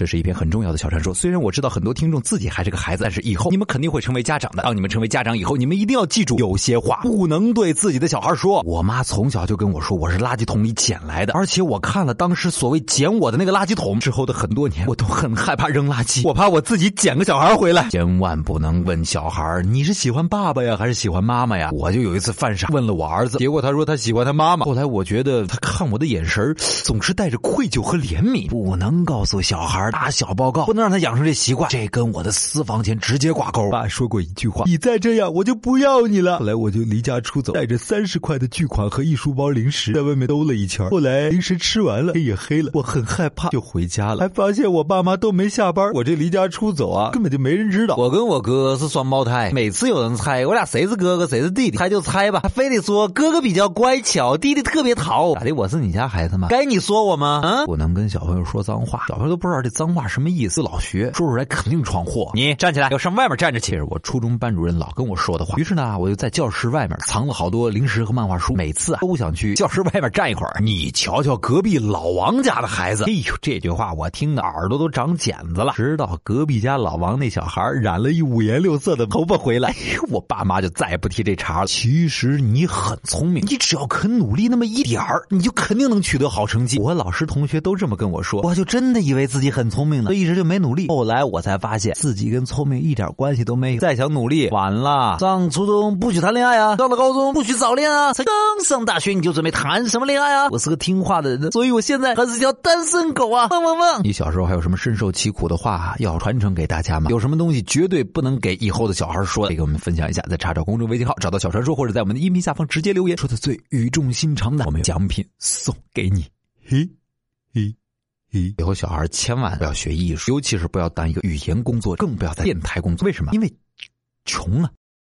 这是一篇很重要的小传说。虽然我知道很多听众自己还是个孩子，但是以后你们肯定会成为家长的。当你们成为家长以后，你们一定要记住，有些话不能对自己的小孩说。我妈从小就跟我说，我是垃圾桶里捡来的，而且我看了当时所谓捡我的那个垃圾桶之后的很多年，我都很害怕扔垃圾，我怕我自己捡个小孩回来。千万不能问小孩你是喜欢爸爸呀，还是喜欢妈妈呀？我就有一次犯傻，问了我儿子，结果他说他喜欢他妈妈。后来我觉得他看我的眼神总是带着愧疚和怜悯，不能告诉小孩打小报告，不能让他养成这习惯，这跟我的私房钱直接挂钩。爸说过一句话：“你再这样，我就不要你了。”后来我就离家出走，带着三十块的巨款和一书包零食，在外面兜了一圈。后来零食吃完了，天也黑了，我很害怕，就回家了，还发现我爸妈都没下班。我这离家出走啊，根本就没人知道。我跟我哥是双胞胎，每次有人猜我俩谁是哥哥谁是弟弟，猜就猜吧，还非得说哥哥比较乖巧，弟弟特别淘。咋的？我是你家孩子吗？该你说我吗？嗯，不能跟小朋友说脏话，小朋友都不知道这脏话什么意思，老学说出来肯定闯祸。你站起来，要上外面站着去。这是我初中班主任老跟我说的话。于是呢，我就在教室外面藏了好多零食和漫画书，每次啊都想去教室外面站一会儿。你瞧瞧隔壁老王家的孩子，哎呦，这句话我听的耳朵都长茧子了。直到隔壁家老王那小孩染了一五颜六色的头发回来，哎我爸妈就再也不提这茬了。其实你很聪明，你只要肯努力那么一点儿，你就肯定能取得好成绩。我和老师同学都这么跟我说，我就真的以为自己很聪明呢，一直就没努力。后来我才发现自己跟聪明一点关系都没有。再想努力，晚了。上初中不许谈恋爱啊，上了高中不许早恋啊，才刚上大学你就准备谈什么恋爱啊？我是个听话的人，所以我现在还是条单身狗啊！汪汪汪！你小时候还有什么深受其苦的话要传承给大家吗？有什么东西绝对不能给以后的小孩说？可以给我们分享一下，在查找公众微信号找到小传说，或者在我们的音频下方直接留言，说的最语重心长的，我们奖品送给你。嘿，嘿，嘿！以后小孩千万不要学艺术，尤其是不要当一个语言工作者，更不要在电台工作。为什么？因为穷啊。